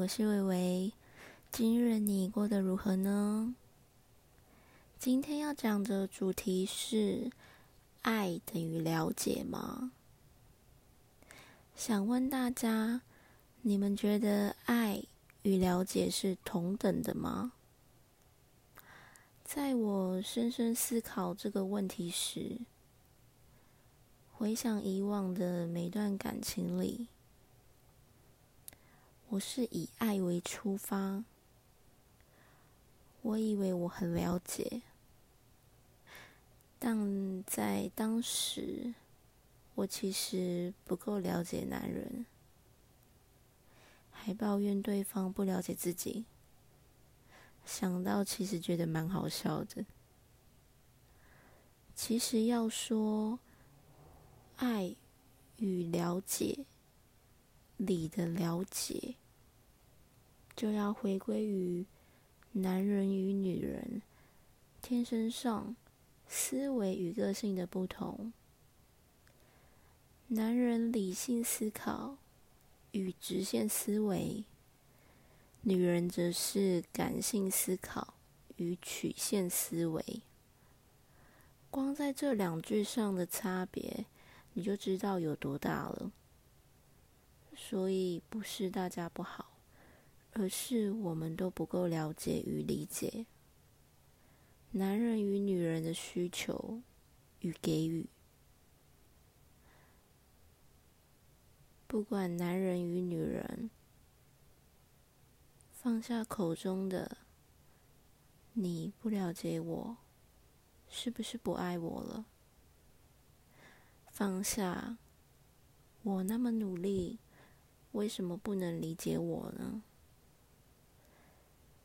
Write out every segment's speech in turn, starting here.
我是伟伟。今日你过得如何呢？今天要讲的主题是：爱等于了解吗？想问大家，你们觉得爱与了解是同等的吗？在我深深思考这个问题时，回想以往的每段感情里。我是以爱为出发，我以为我很了解，但在当时，我其实不够了解男人，还抱怨对方不了解自己。想到其实觉得蛮好笑的。其实要说爱与了解。理的了解，就要回归于男人与女人天生上思维与个性的不同。男人理性思考与直线思维，女人则是感性思考与曲线思维。光在这两句上的差别，你就知道有多大了。所以不是大家不好，而是我们都不够了解与理解男人与女人的需求与给予。不管男人与女人，放下口中的“你不了解我，是不是不爱我了？”放下我那么努力。为什么不能理解我呢？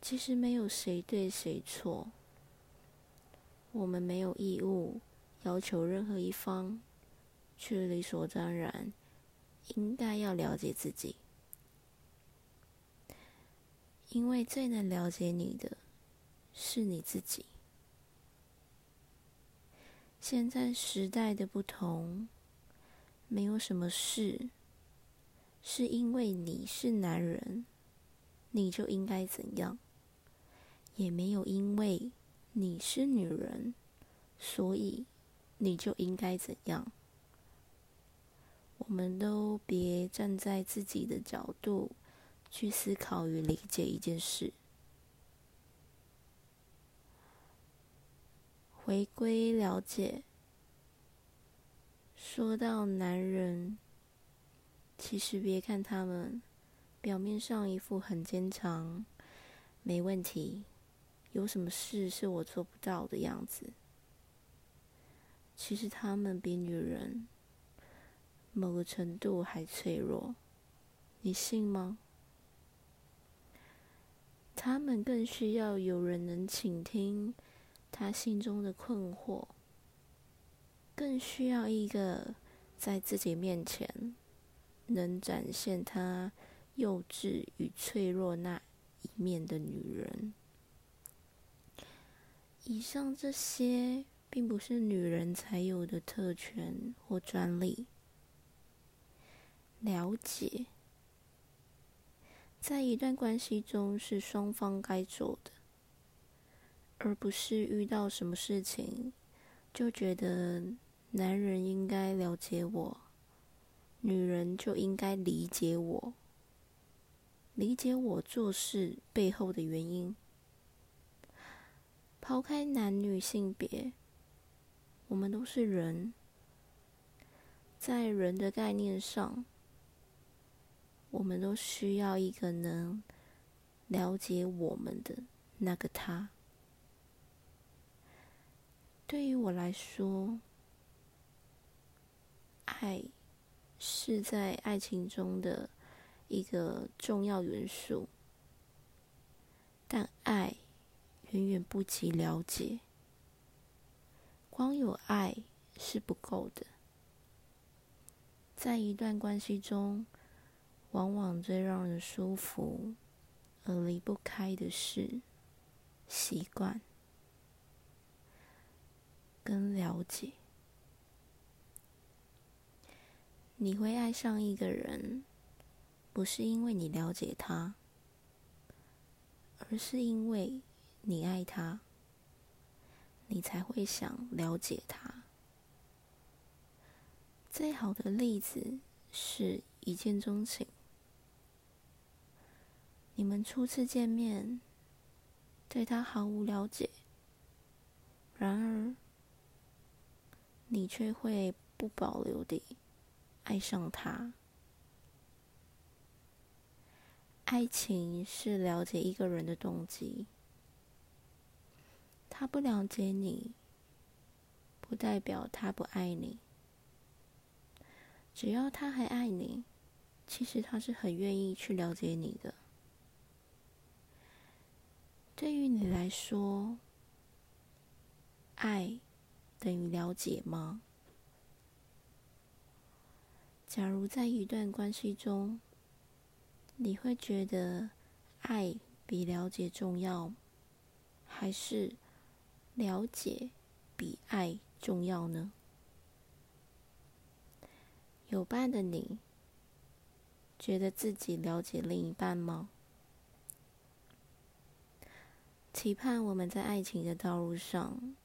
其实没有谁对谁错，我们没有义务要求任何一方，去理所当然应该要了解自己，因为最能了解你的是你自己。现在时代的不同，没有什么事。是因为你是男人，你就应该怎样？也没有因为你是女人，所以你就应该怎样？我们都别站在自己的角度去思考与理解一件事。回归了解，说到男人。其实，别看他们表面上一副很坚强、没问题，有什么事是我做不到的样子。其实，他们比女人某个程度还脆弱，你信吗？他们更需要有人能倾听他心中的困惑，更需要一个在自己面前。能展现她幼稚与脆弱那一面的女人。以上这些并不是女人才有的特权或专利。了解，在一段关系中是双方该做的，而不是遇到什么事情就觉得男人应该了解我。女人就应该理解我，理解我做事背后的原因。抛开男女性别，我们都是人，在人的概念上，我们都需要一个能了解我们的那个他。对于我来说，爱。是在爱情中的一个重要元素，但爱远远不及了解。光有爱是不够的，在一段关系中，往往最让人舒服而离不开的是习惯跟了解。你会爱上一个人，不是因为你了解他，而是因为你爱他，你才会想了解他。最好的例子是一见钟情。你们初次见面，对他毫无了解，然而你却会不保留地爱上他。爱情是了解一个人的动机，他不了解你，不代表他不爱你。只要他还爱你，其实他是很愿意去了解你的。对于你来说，爱等于了解吗？假如在一段关系中，你会觉得爱比了解重要，还是了解比爱重要呢？有伴的你，觉得自己了解另一半吗？期盼我们在爱情的道路上，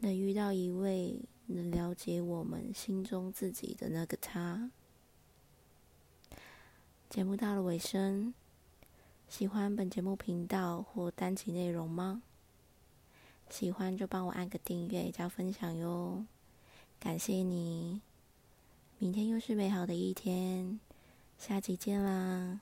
能遇到一位能了解我们心中自己的那个他。节目到了尾声，喜欢本节目频道或单集内容吗？喜欢就帮我按个订阅加分享哟，感谢你。明天又是美好的一天，下集见啦！